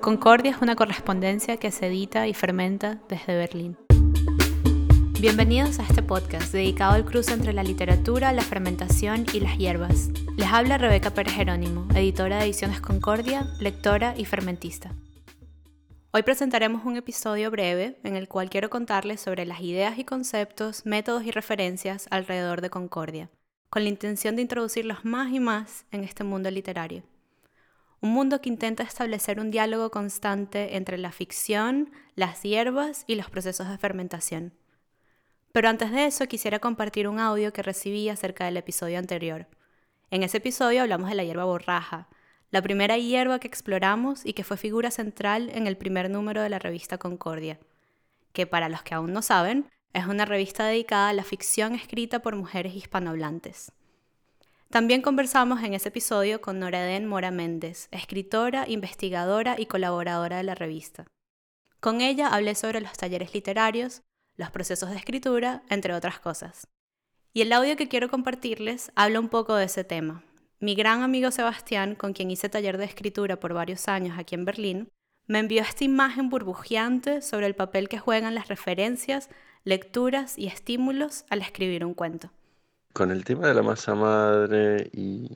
Concordia es una correspondencia que se edita y fermenta desde Berlín. Bienvenidos a este podcast dedicado al cruce entre la literatura, la fermentación y las hierbas. Les habla Rebeca Pérez Jerónimo, editora de Ediciones Concordia, lectora y fermentista. Hoy presentaremos un episodio breve en el cual quiero contarles sobre las ideas y conceptos, métodos y referencias alrededor de Concordia, con la intención de introducirlos más y más en este mundo literario. Un mundo que intenta establecer un diálogo constante entre la ficción, las hierbas y los procesos de fermentación. Pero antes de eso quisiera compartir un audio que recibí acerca del episodio anterior. En ese episodio hablamos de la hierba borraja, la primera hierba que exploramos y que fue figura central en el primer número de la revista Concordia, que para los que aún no saben, es una revista dedicada a la ficción escrita por mujeres hispanohablantes. También conversamos en ese episodio con Noraden Mora Méndez, escritora, investigadora y colaboradora de la revista. Con ella hablé sobre los talleres literarios, los procesos de escritura, entre otras cosas. Y el audio que quiero compartirles habla un poco de ese tema. Mi gran amigo Sebastián, con quien hice taller de escritura por varios años aquí en Berlín, me envió esta imagen burbujeante sobre el papel que juegan las referencias, lecturas y estímulos al escribir un cuento. Con el tema de la masa madre y,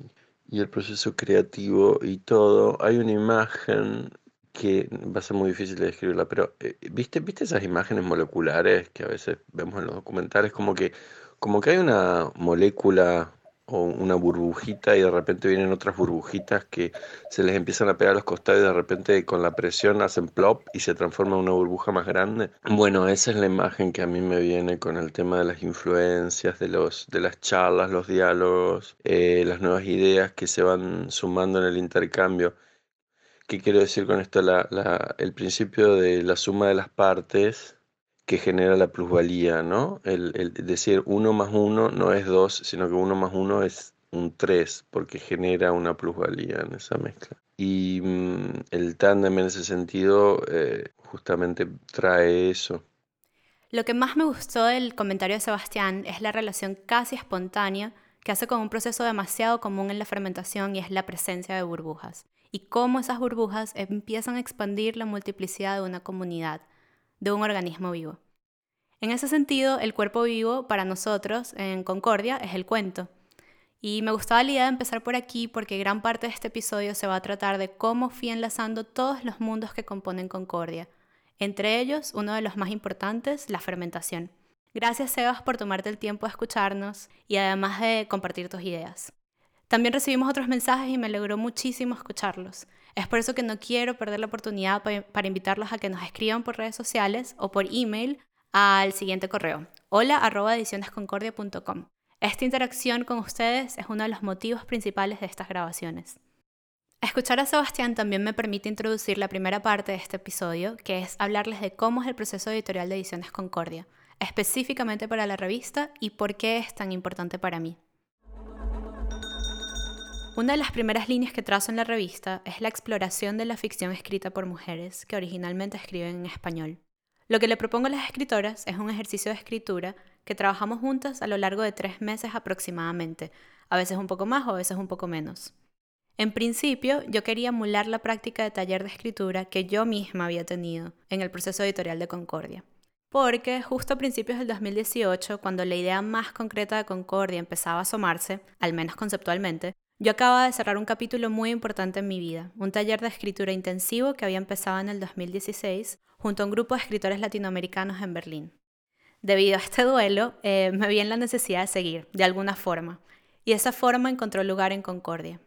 el proceso creativo y todo, hay una imagen que va a ser muy difícil de describirla, pero eh, ¿viste, ¿viste esas imágenes moleculares que a veces vemos en los documentales? Como que, como que hay una molécula o una burbujita y de repente vienen otras burbujitas que se les empiezan a pegar a los costados y de repente con la presión hacen plop y se transforma en una burbuja más grande. Bueno, esa es la imagen que a mí me viene con el tema de las influencias, de, los, de las charlas, los diálogos, eh, las nuevas ideas que se van sumando en el intercambio. ¿Qué quiero decir con esto? La, el principio de la suma de las partes que genera la plusvalía, ¿no? El, decir uno más uno no es dos, sino que uno más uno es un tres, porque genera una plusvalía en esa mezcla. Y mm, el tándem en ese sentido eh, justamente trae eso. Lo que más me gustó del comentario de Sebastián es la relación casi espontánea que hace con un proceso demasiado común en la fermentación y es la presencia de burbujas y cómo esas burbujas empiezan a expandir la multiplicidad de una comunidad, de un organismo vivo. En ese sentido, el cuerpo vivo para nosotros en Concordia es el cuento. Y me gustaba la idea de empezar por aquí porque gran parte de este episodio se va a tratar de cómo fui enlazando todos los mundos que componen Concordia, entre ellos uno de los más importantes, la fermentación. Gracias Sebas por tomarte el tiempo de escucharnos y además de compartir tus ideas. También recibimos otros mensajes y me alegró muchísimo escucharlos. Es por eso que no quiero perder la oportunidad para invitarlos a que nos escriban por redes sociales o por email al siguiente correo, hola arroba edicionesconcordia.com. Esta interacción con ustedes es uno de los motivos principales de estas grabaciones. Escuchar a Sebastián también me permite introducir la primera parte de este episodio, que es hablarles de cómo es el proceso editorial de Ediciones Concordia, específicamente para la revista y por qué es tan importante para mí. Una de las primeras líneas que trazo en la revista es la exploración de la ficción escrita por mujeres que originalmente escriben en español. Lo que le propongo a las escritoras es un ejercicio de escritura que trabajamos juntas a lo largo de tres meses aproximadamente, a veces un poco más o a veces un poco menos. En principio, yo quería emular la práctica de taller de escritura que yo misma había tenido en el proceso editorial de Concordia. Porque justo a principios del 2018, cuando la idea más concreta de Concordia empezaba a asomarse, al menos conceptualmente, yo acababa de cerrar un capítulo muy importante en mi vida, un taller de escritura intensivo que había empezado en el 2016 junto a un grupo de escritores latinoamericanos en Berlín. Debido a este duelo, eh, me vi en la necesidad de seguir, de alguna forma, y esa forma encontró lugar en Concordia.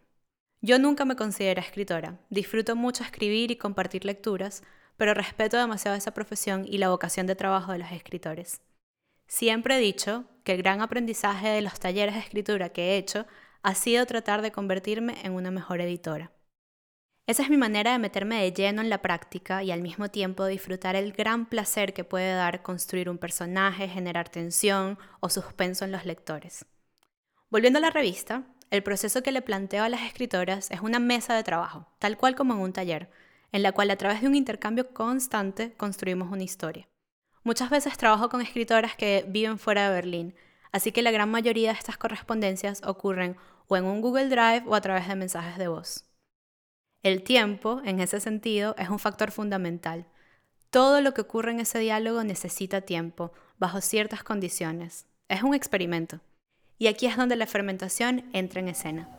Yo nunca me considero escritora, disfruto mucho escribir y compartir lecturas, pero respeto demasiado esa profesión y la vocación de trabajo de los escritores. Siempre he dicho que el gran aprendizaje de los talleres de escritura que he hecho ha sido tratar de convertirme en una mejor editora. Esa es mi manera de meterme de lleno en la práctica y al mismo tiempo disfrutar el gran placer que puede dar construir un personaje, generar tensión o suspenso en los lectores. Volviendo a la revista, el proceso que le planteo a las escritoras es una mesa de trabajo, tal cual como en un taller, en la cual a través de un intercambio constante construimos una historia. Muchas veces trabajo con escritoras que viven fuera de Berlín, así que la gran mayoría de estas correspondencias ocurren o en un Google Drive o a través de mensajes de voz. El tiempo, en ese sentido, es un factor fundamental. Todo lo que ocurre en ese diálogo necesita tiempo, bajo ciertas condiciones. Es un experimento. Y aquí es donde la fermentación entra en escena.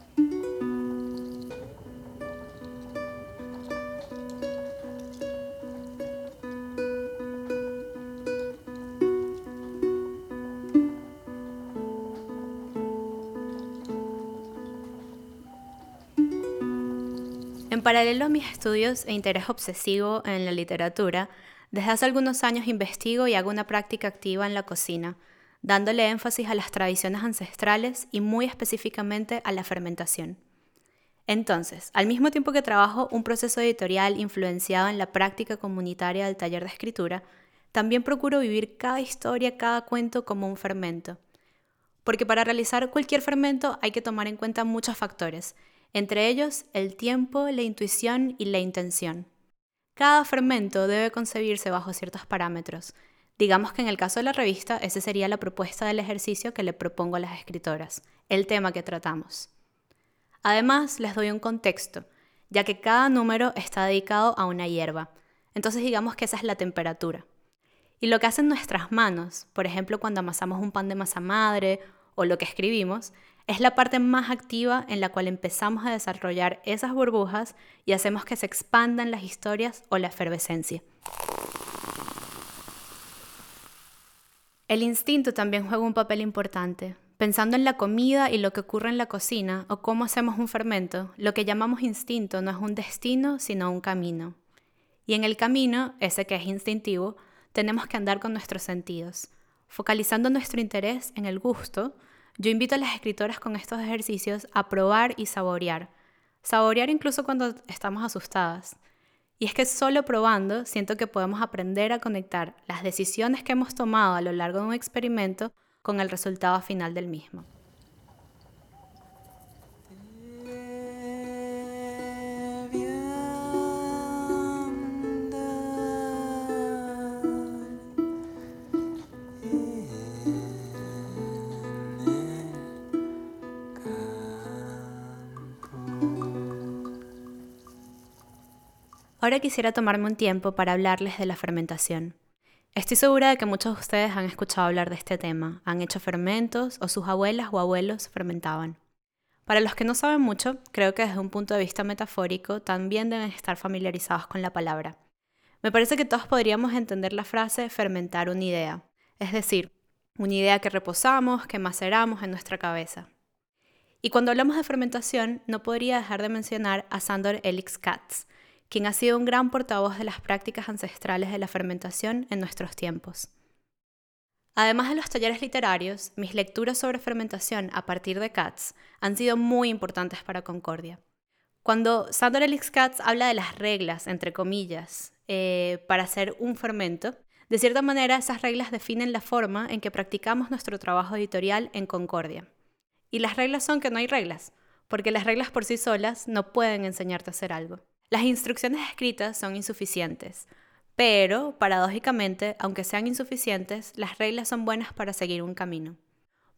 Paralelo a mis estudios e interés obsesivo en la literatura, desde hace algunos años investigo y hago una práctica activa en la cocina, dándole énfasis a las tradiciones ancestrales y muy específicamente a la fermentación. Entonces, al mismo tiempo que trabajo un proceso editorial influenciado en la práctica comunitaria del taller de escritura, también procuro vivir cada historia, cada cuento como un fermento. Porque para realizar cualquier fermento hay que tomar en cuenta muchos factores, entre ellos el tiempo, la intuición y la intención. Cada fermento debe concebirse bajo ciertos parámetros. Digamos que en el caso de la revista, esa sería la propuesta del ejercicio que le propongo a las escritoras, el tema que tratamos. Además, les doy un contexto, ya que cada número está dedicado a una hierba. Entonces digamos que esa es la temperatura. Y lo que hacen nuestras manos, por ejemplo cuando amasamos un pan de masa madre o lo que escribimos, es la parte más activa en la cual empezamos a desarrollar esas burbujas y hacemos que se expandan las historias o la efervescencia. El instinto también juega un papel importante. Pensando en la comida y lo que ocurre en la cocina o cómo hacemos un fermento, lo que llamamos instinto no es un destino, sino un camino. Y en el camino, ese que es instintivo, tenemos que andar con nuestros sentidos, focalizando nuestro interés en el gusto, yo invito a las escritoras con estos ejercicios a probar y saborear. Saborear incluso cuando estamos asustadas. Y es que solo probando siento que podemos aprender a conectar las decisiones que hemos tomado a lo largo de un experimento con el resultado final del mismo. Ahora quisiera tomarme un tiempo para hablarles de la fermentación. Estoy segura de que muchos de ustedes han escuchado hablar de este tema, han hecho fermentos o sus abuelas o abuelos fermentaban. Para los que no saben mucho, creo que desde un punto de vista metafórico también deben estar familiarizados con la palabra. Me parece que todos podríamos entender la frase fermentar una idea, es decir, una idea que reposamos, que maceramos en nuestra cabeza. Y cuando hablamos de fermentación, no podría dejar de mencionar a Sandor Elix Katz, quien ha sido un gran portavoz de las prácticas ancestrales de la fermentación en nuestros tiempos. Además de los talleres literarios, mis lecturas sobre fermentación a partir de Katz han sido muy importantes para Concordia. Cuando Sandor Elix Katz habla de las reglas, entre comillas, eh, para hacer un fermento, de cierta manera esas reglas definen la forma en que practicamos nuestro trabajo editorial en Concordia. Y las reglas son que no hay reglas, porque las reglas por sí solas no pueden enseñarte a hacer algo. Las instrucciones escritas son insuficientes, pero, paradójicamente, aunque sean insuficientes, las reglas son buenas para seguir un camino.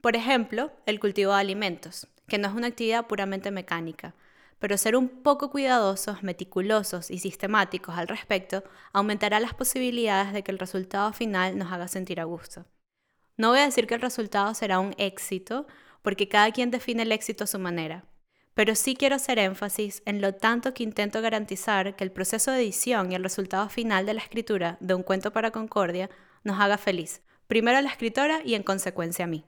Por ejemplo, el cultivo de alimentos, que no es una actividad puramente mecánica, pero ser un poco cuidadosos, meticulosos y sistemáticos al respecto aumentará las posibilidades de que el resultado final nos haga sentir a gusto. No voy a decir que el resultado será un éxito, porque cada quien define el éxito a su manera, pero sí quiero hacer énfasis en lo tanto que intento garantizar que el proceso de edición y el resultado final de la escritura de un cuento para Concordia nos haga feliz, primero a la escritora y en consecuencia a mí.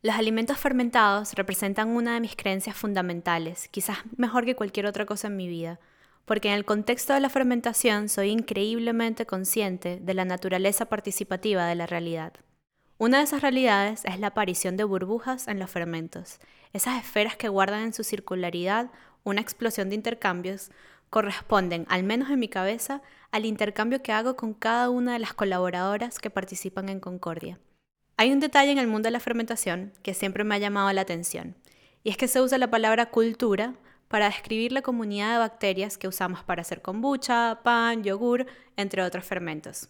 Los alimentos fermentados representan una de mis creencias fundamentales, quizás mejor que cualquier otra cosa en mi vida, porque en el contexto de la fermentación soy increíblemente consciente de la naturaleza participativa de la realidad. Una de esas realidades es la aparición de burbujas en los fermentos. Esas esferas que guardan en su circularidad una explosión de intercambios corresponden, al menos en mi cabeza, al intercambio que hago con cada una de las colaboradoras que participan en Concordia. Hay un detalle en el mundo de la fermentación que siempre me ha llamado la atención, y es que se usa la palabra cultura para describir la comunidad de bacterias que usamos para hacer kombucha, pan, yogur, entre otros fermentos.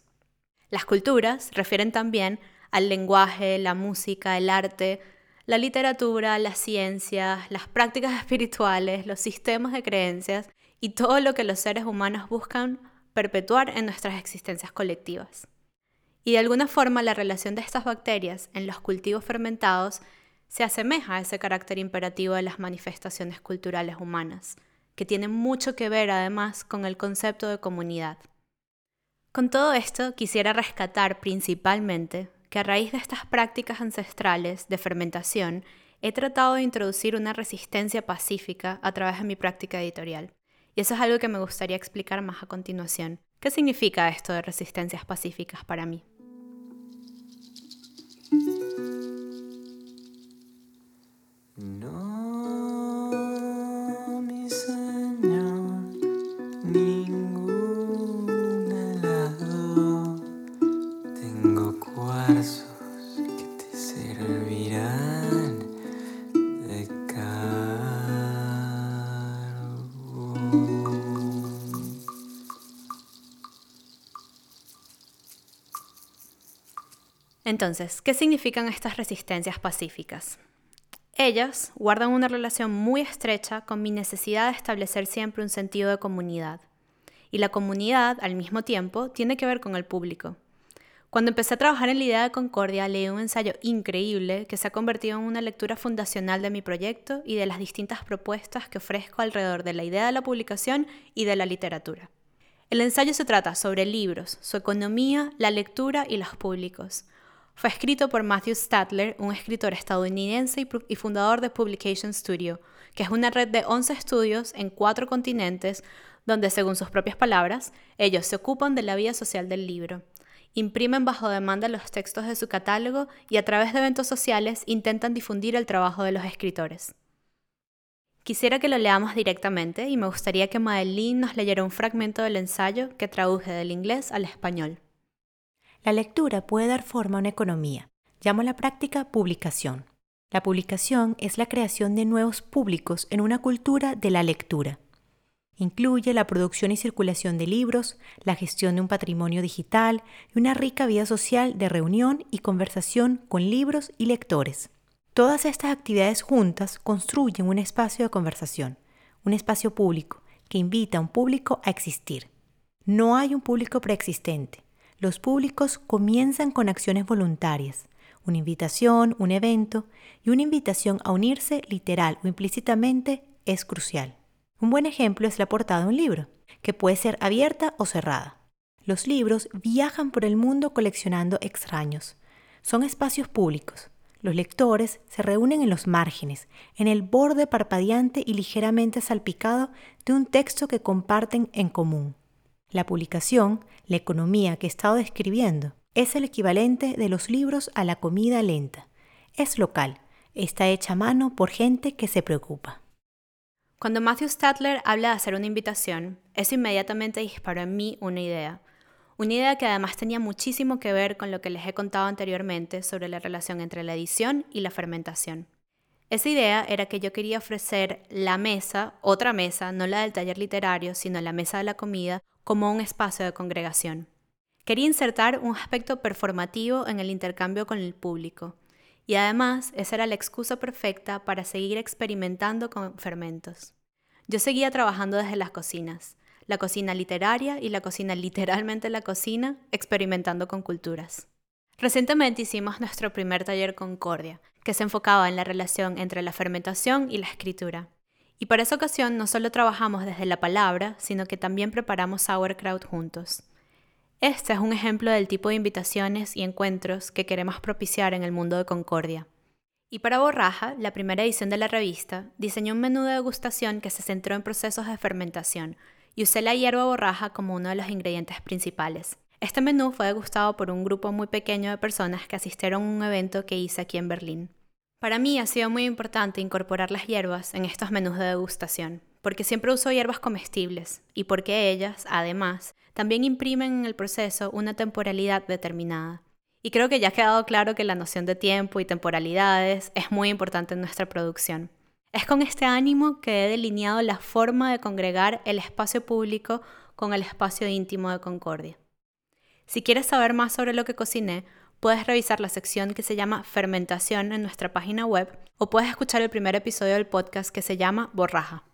Las culturas refieren también al lenguaje, la música, el arte, La literatura, las ciencias, las prácticas espirituales, los sistemas de creencias y todo lo que los seres humanos buscan perpetuar en nuestras existencias colectivas. Y de alguna forma la relación de estas bacterias en los cultivos fermentados se asemeja a ese carácter imperativo de las manifestaciones culturales humanas, que tiene mucho que ver además con el concepto de comunidad. Con todo esto quisiera rescatar principalmente que a raíz de estas prácticas ancestrales de fermentación he tratado de introducir una resistencia pacífica a través de mi práctica editorial. Y eso es algo que me gustaría explicar más a continuación. ¿Qué significa esto de resistencias pacíficas para mí? Entonces, ¿qué significan estas resistencias pacíficas? Ellas guardan una relación muy estrecha con mi necesidad de establecer siempre un sentido de comunidad. Y la comunidad, al mismo tiempo, tiene que ver con el público. Cuando empecé a trabajar en la idea de Concordia, leí un ensayo increíble que se ha convertido en una lectura fundacional de mi proyecto y de las distintas propuestas que ofrezco alrededor de la idea de la publicación y de la literatura. El ensayo se trata sobre libros, su economía, la lectura y los públicos, fue escrito por Matthew Statler, un escritor estadounidense y fundador de Publication Studio, que es una red de 11 estudios en cuatro continentes donde, según sus propias palabras, ellos se ocupan de la vida social del libro. Imprimen bajo demanda los textos de su catálogo y a través de eventos sociales intentan difundir el trabajo de los escritores. Quisiera que lo leamos directamente y me gustaría que Madeline nos leyera un fragmento del ensayo que traduje del inglés al español. La lectura puede dar forma a una economía. Llamo a la práctica publicación. La publicación es la creación de nuevos públicos en una cultura de la lectura. Incluye la producción y circulación de libros, la gestión de un patrimonio digital y una rica vida social de reunión y conversación con libros y lectores. Todas estas actividades juntas construyen un espacio de conversación, un espacio público que invita a un público a existir. No hay un público preexistente, los públicos comienzan con acciones voluntarias, una invitación, un evento y una invitación a unirse literal o implícitamente es crucial. Un buen ejemplo es la portada de un libro, que puede ser abierta o cerrada. Los libros viajan por el mundo coleccionando extraños. Son espacios públicos. Los lectores se reúnen en los márgenes, en el borde parpadeante y ligeramente salpicado de un texto que comparten en común. La publicación, la economía que he estado describiendo, es el equivalente de los libros a la comida lenta. Es local, está hecha a mano por gente que se preocupa. Cuando Matthew Statler habla de hacer una invitación, eso inmediatamente disparó en mí una idea. Una idea que además tenía muchísimo que ver con lo que les he contado anteriormente sobre la relación entre la edición y la fermentación. Esa idea era que yo quería ofrecer la mesa, otra mesa, no la del taller literario, sino la mesa de la comida, como un espacio de congregación. Quería insertar un aspecto performativo en el intercambio con el público, y además esa era la excusa perfecta para seguir experimentando con fermentos. Yo seguía trabajando desde las cocinas, la cocina literaria y la cocina literalmente la cocina, experimentando con culturas. Recientemente hicimos nuestro primer taller Concordia, que se enfocaba en la relación entre la fermentación y la escritura. Y para esa ocasión no solo trabajamos desde la palabra, sino que también preparamos sauerkraut juntos. Este es un ejemplo del tipo de invitaciones y encuentros que queremos propiciar en el mundo de Concordia. Y para Borraja, la primera edición de la revista, diseñó un menú de degustación que se centró en procesos de fermentación y usé la hierba borraja como uno de los ingredientes principales. Este menú fue degustado por un grupo muy pequeño de personas que asistieron a un evento que hice aquí en Berlín. Para mí ha sido muy importante incorporar las hierbas en estos menús de degustación, porque siempre uso hierbas comestibles y porque ellas, además, también imprimen en el proceso una temporalidad determinada. Y creo que ya ha quedado claro que la noción de tiempo y temporalidades es muy importante en nuestra producción. Es con este ánimo que he delineado la forma de congregar el espacio público con el espacio íntimo de Concordia. Si quieres saber más sobre lo que cociné, puedes revisar la sección que se llama Fermentación en nuestra página web o puedes escuchar el primer episodio del podcast que se llama Borraja.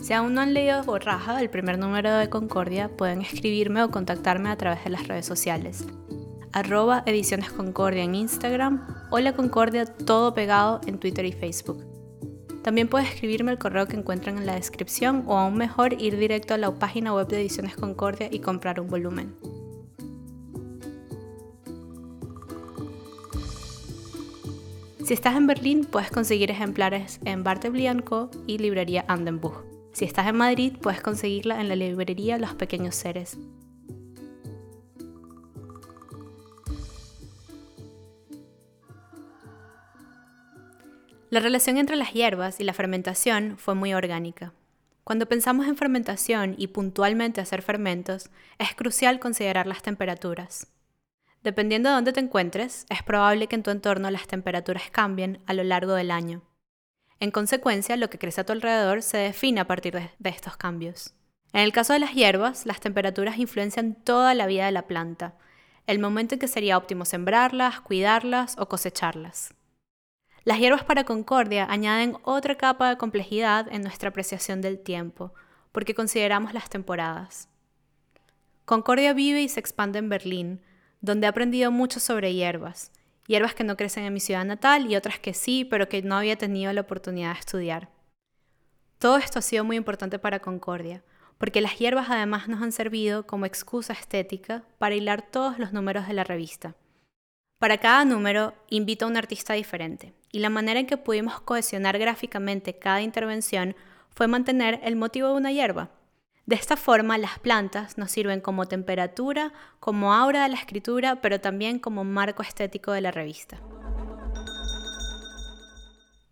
Si aún no han leído Borraja, el primer número de Concordia, pueden escribirme o contactarme a través de las redes sociales. Arroba Ediciones Concordia en Instagram o La Concordia todo pegado en Twitter y Facebook. También puedes escribirme el correo que encuentran en la descripción o aún mejor ir directo a la página web de Ediciones Concordia y comprar un volumen. Si estás en Berlín, puedes conseguir ejemplares en Bartleby Co. y Librería Andenbuch. Si estás en Madrid, puedes conseguirla en la librería Los Pequeños Seres. La relación entre las hierbas y la fermentación fue muy orgánica. Cuando pensamos en fermentación y puntualmente hacer fermentos, es crucial considerar las temperaturas. Dependiendo de dónde te encuentres, es probable que en tu entorno las temperaturas cambien a lo largo del año. En consecuencia, lo que crece a tu alrededor se define a partir de, estos cambios. En el caso de las hierbas, las temperaturas influencian toda la vida de la planta, el momento en que sería óptimo sembrarlas, cuidarlas o cosecharlas. Las hierbas para Concordia añaden otra capa de complejidad en nuestra apreciación del tiempo, porque consideramos las temporadas. Concordia vive y se expande en Berlín, donde ha aprendido mucho sobre hierbas, hierbas que no crecen en mi ciudad natal y otras que sí, pero que no había tenido la oportunidad de estudiar. Todo esto ha sido muy importante para Concordia, porque las hierbas además nos han servido como excusa estética para hilar todos los números de la revista. Para cada número invito a un artista diferente, y la manera en que pudimos cohesionar gráficamente cada intervención fue mantener el motivo de una hierba. De esta forma, las plantas nos sirven como temperatura, como aura de la escritura, pero también como marco estético de la revista.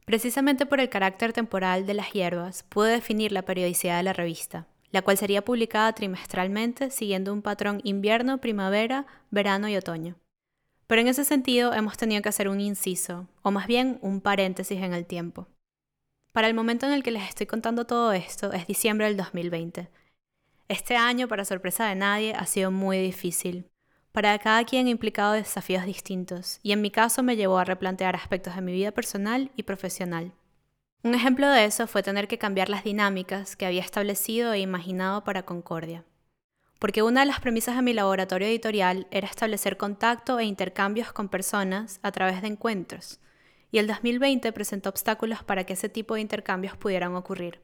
Precisamente por el carácter temporal de las hierbas, pude definir la periodicidad de la revista, la cual sería publicada trimestralmente siguiendo un patrón invierno, primavera, verano y otoño. Pero en ese sentido hemos tenido que hacer un inciso, o más bien un paréntesis en el tiempo. Para el momento en el que les estoy contando todo esto es diciembre del 2020. Este año, para sorpresa de nadie, ha sido muy difícil. Para cada quien ha implicado desafíos distintos, y en mi caso me llevó a replantear aspectos de mi vida personal y profesional. Un ejemplo de eso fue tener que cambiar las dinámicas que había establecido e imaginado para Concordia porque una de las premisas de mi laboratorio editorial era establecer contacto e intercambios con personas a través de encuentros, y el 2020 presentó obstáculos para que ese tipo de intercambios pudieran ocurrir.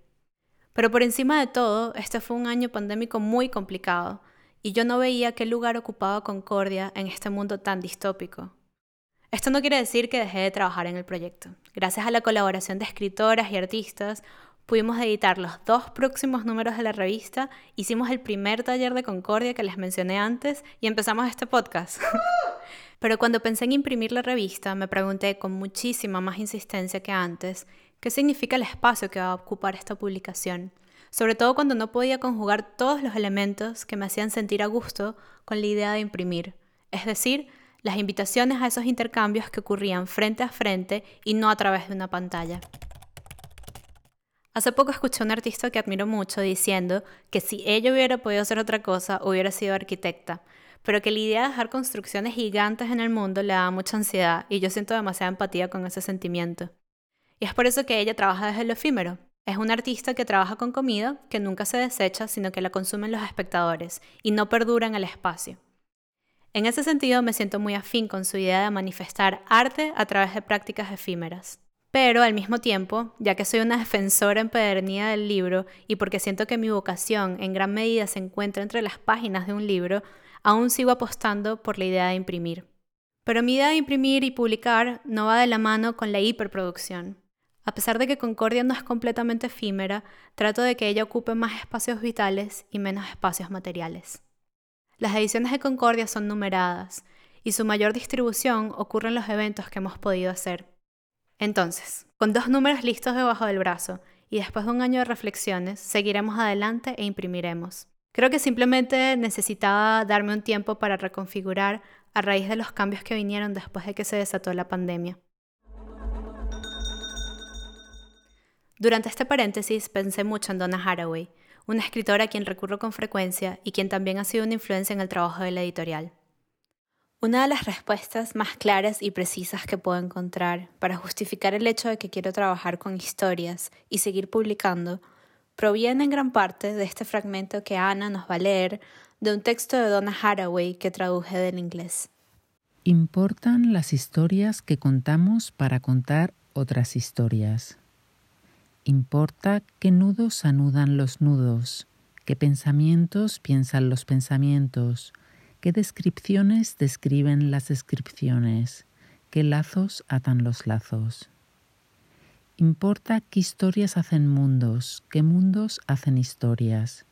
Pero por encima de todo, este fue un año pandémico muy complicado, y yo no veía qué lugar ocupaba Concordia en este mundo tan distópico. Esto no quiere decir que dejé de trabajar en el proyecto. Gracias a la colaboración de escritoras y artistas, Pudimos editar los dos próximos números de la revista, hicimos el primer taller de Concordia que les mencioné antes y empezamos este podcast. Pero cuando pensé en imprimir la revista, me pregunté con muchísima más insistencia que antes, ¿qué significa el espacio que va a ocupar esta publicación? Sobre todo cuando no podía conjugar todos los elementos que me hacían sentir a gusto con la idea de imprimir, es decir, las invitaciones a esos intercambios que ocurrían frente a frente y no a través de una pantalla. Hace poco escuché a un artista que admiro mucho diciendo que si ella hubiera podido hacer otra cosa, hubiera sido arquitecta, pero que la idea de dejar construcciones gigantes en el mundo le da mucha ansiedad y yo siento demasiada empatía con ese sentimiento. Y es por eso que ella trabaja desde lo efímero. Es una artista que trabaja con comida que nunca se desecha, sino que la consumen los espectadores y no perdura en el espacio. En ese sentido me siento muy afín con su idea de manifestar arte a través de prácticas efímeras. Pero al mismo tiempo, ya que soy una defensora empedernida del libro y porque siento que mi vocación en gran medida se encuentra entre las páginas de un libro, aún sigo apostando por la idea de imprimir. Pero mi idea de imprimir y publicar no va de la mano con la hiperproducción. A pesar de que Concordia no es completamente efímera, trato de que ella ocupe más espacios vitales y menos espacios materiales. Las ediciones de Concordia son numeradas y su mayor distribución ocurre en los eventos que hemos podido hacer. Entonces, con dos números listos debajo del brazo y después de un año de reflexiones, seguiremos adelante e imprimiremos. Creo que simplemente necesitaba darme un tiempo para reconfigurar a raíz de los cambios que vinieron después de que se desató la pandemia. Durante este paréntesis pensé mucho en Donna Haraway, una escritora a quien recurro con frecuencia y quien también ha sido una influencia en el trabajo de la editorial. Una de las respuestas más claras y precisas que puedo encontrar para justificar el hecho de que quiero trabajar con historias y seguir publicando proviene en gran parte de este fragmento que Ana nos va a leer de un texto de Donna Haraway que traduje del inglés. Importan las historias que contamos para contar otras historias. Importa qué nudos anudan los nudos, qué pensamientos piensan los pensamientos, qué descripciones describen las descripciones, qué lazos atan los lazos. Importa qué historias hacen mundos, qué mundos hacen historias.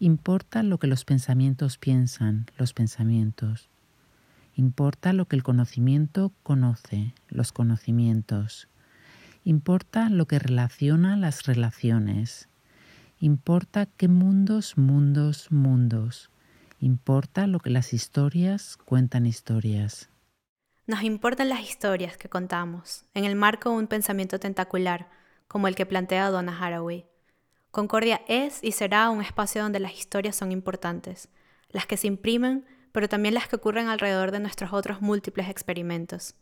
Importa lo que los pensamientos piensan, los pensamientos. Importa lo que el conocimiento conoce, los conocimientos. Importa lo que relaciona las relaciones. Importa qué mundos, mundos, mundos. Importa lo que las historias cuentan historias. Nos importan las historias que contamos, en el marco de un pensamiento tentacular, como el que plantea Donna Haraway. Concordia es y será un espacio donde las historias son importantes, las que se imprimen, pero también las que ocurren alrededor de nuestros otros múltiples experimentos.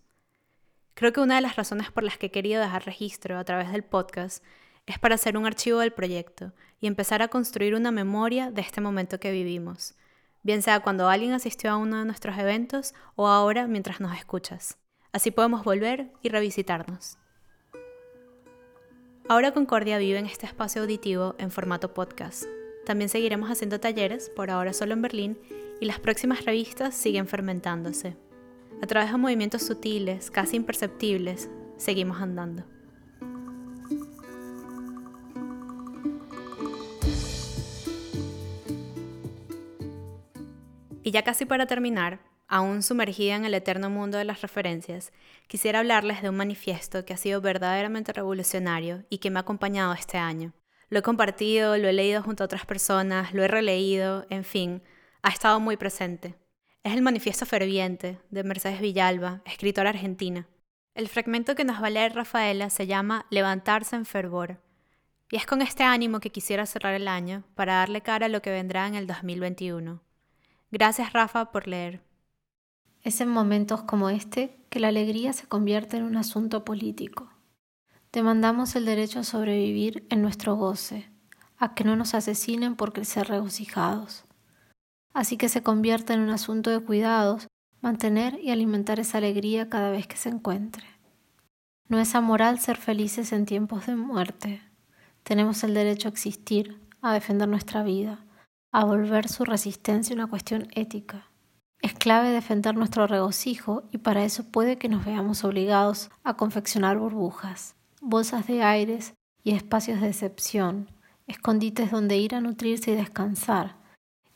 Creo que una de las razones por las que he querido dejar registro a través del podcast es para hacer un archivo del proyecto y empezar a construir una memoria de este momento que vivimos, bien sea cuando alguien asistió a uno de nuestros eventos o ahora mientras nos escuchas. Así podemos volver y revisitarnos. Ahora Concordia vive en este espacio auditivo en formato podcast. También seguiremos haciendo talleres, por ahora solo en Berlín, y las próximas revistas siguen fermentándose. A través de movimientos sutiles, casi imperceptibles, seguimos andando. Y ya casi para terminar, aún sumergida en el eterno mundo de las referencias, quisiera hablarles de un manifiesto que ha sido verdaderamente revolucionario y que me ha acompañado este año. Lo he compartido, lo he leído junto a otras personas, lo he releído, en fin, ha estado muy presente. Es el Manifiesto Ferviente de Mercedes Villalba, escritora argentina. El fragmento que nos va a leer Rafaela se llama Levantarse en fervor. Y es con este ánimo que quisiera cerrar el año para darle cara a lo que vendrá en el 2021. Gracias Rafa por leer. Es en momentos como este que la alegría se convierte en un asunto político. Demandamos el derecho a sobrevivir en nuestro goce, a que no nos asesinen por crecer regocijados así que se convierte en un asunto de cuidados mantener y alimentar esa alegría cada vez que se encuentre. No es amoral ser felices en tiempos de muerte. Tenemos el derecho a existir, a defender nuestra vida, a volver su resistencia una cuestión ética. Es clave defender nuestro regocijo y para eso puede que nos veamos obligados a confeccionar burbujas, bolsas de aires y espacios de excepción, escondites donde ir a nutrirse y descansar,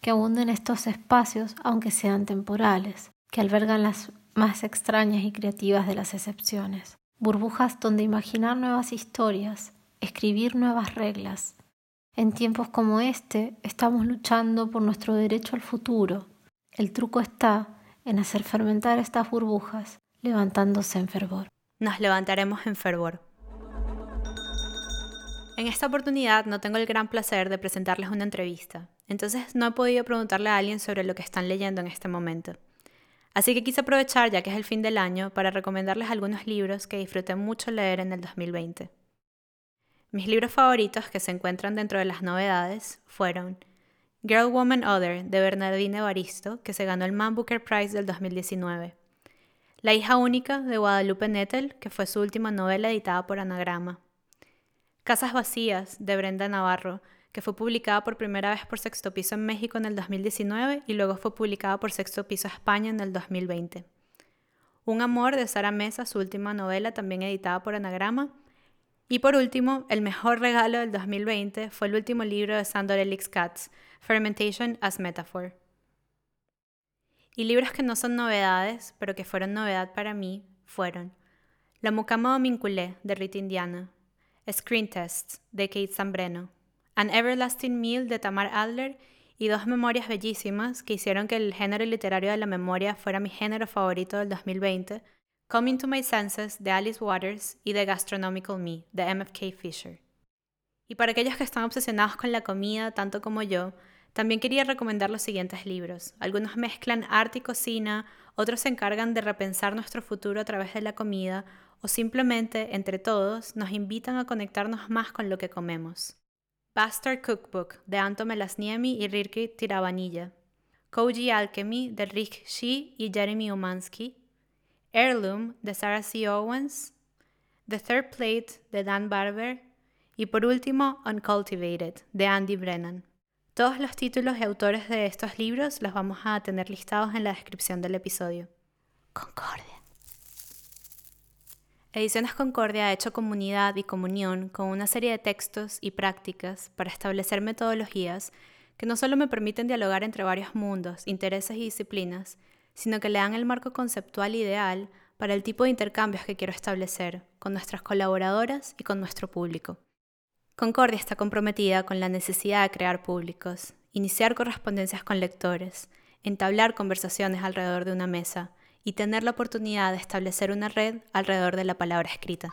que abunden estos espacios aunque sean temporales, que albergan las más extrañas y creativas de las excepciones, burbujas donde imaginar nuevas historias, escribir nuevas reglas. En tiempos como este estamos luchando por nuestro derecho al futuro. El truco está en hacer fermentar estas burbujas, levantándose en fervor. Nos levantaremos en fervor. En esta oportunidad no tengo el gran placer de presentarles una entrevista, entonces no he podido preguntarle a alguien sobre lo que están leyendo en este momento. Así que quise aprovechar, ya que es el fin del año, para recomendarles algunos libros que disfruté mucho leer en el 2020. Mis libros favoritos que se encuentran dentro de las novedades fueron Girl, Woman, Other de Bernardine Evaristo, que se ganó el Man Booker Prize del 2019. La hija única de Guadalupe Nettel, que fue su última novela editada por Anagrama. Casas Vacías, de Brenda Navarro, que fue publicada por primera vez por Sexto Piso en México en el 2019 y luego fue publicada por Sexto Piso España en el 2020. Un Amor de Sara Mesa, su última novela, también editada por Anagrama. Y por último, el mejor regalo del 2020 fue el último libro de Sandor Elix Katz, Fermentation as Metaphor. Y libros que no son novedades, pero que fueron novedad para mí, fueron La mucama Dominculé, de Rita Indiana, Screen Tests de Kate Zambreno, An Everlasting Meal de Tamar Adler y dos memorias bellísimas que hicieron que el género literario de la memoria fuera mi género favorito del 2020, Coming to My Senses de Alice Waters y The Gastronomical Me de MFK Fisher. Y para aquellos que están obsesionados con la comida, tanto como yo, también quería recomendar los siguientes libros. Algunos mezclan arte y cocina, otros se encargan de repensar nuestro futuro a través de la comida, o simplemente, entre todos, nos invitan a conectarnos más con lo que comemos. Bastard Cookbook de Anto Melasniemi y Rirki Tiravanilla. Koji Alchemy de Rick Shi y Jeremy Umansky. Heirloom de Sarah C. Owens. The Third Plate de Dan Barber y por último Uncultivated de Andy Brennan. Todos los títulos y autores de estos libros los vamos a tener listados en la descripción del episodio. Concordia. Ediciones Concordia ha hecho comunidad y comunión con una serie de textos y prácticas para establecer metodologías que no solo me permiten dialogar entre varios mundos, intereses y disciplinas, sino que le dan el marco conceptual ideal para el tipo de intercambios que quiero establecer con nuestras colaboradoras y con nuestro público. Concordia está comprometida con la necesidad de crear públicos, iniciar correspondencias con lectores, entablar conversaciones alrededor de una mesa y tener la oportunidad de establecer una red alrededor de la palabra escrita.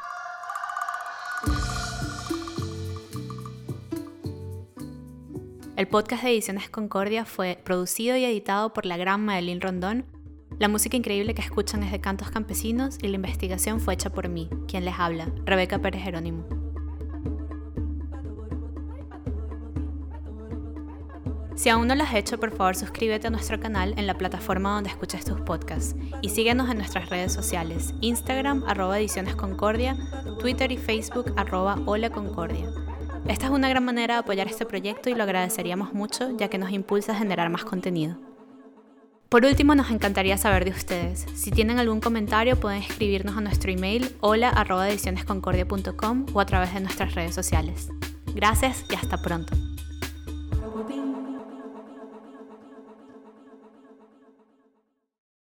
El podcast de Ediciones Concordia fue producido y editado por la gran Madeline Rondón la música increíble que escuchan es de Cantos Campesinos y la investigación fue hecha por mí, quien les habla, Rebeca Pérez Jerónimo. Si aún no lo has hecho, por favor suscríbete a nuestro canal en la plataforma donde escuches tus podcasts y síguenos en nuestras redes sociales, Instagram arroba Ediciones Concordia, Twitter y Facebook arroba Hola Concordia. Esta es una gran manera de apoyar este proyecto y lo agradeceríamos mucho ya que nos impulsa a generar más contenido. Por último, nos encantaría saber de ustedes. Si tienen algún comentario, pueden escribirnos a nuestro email hola o a través de nuestras redes sociales. Gracias y hasta pronto.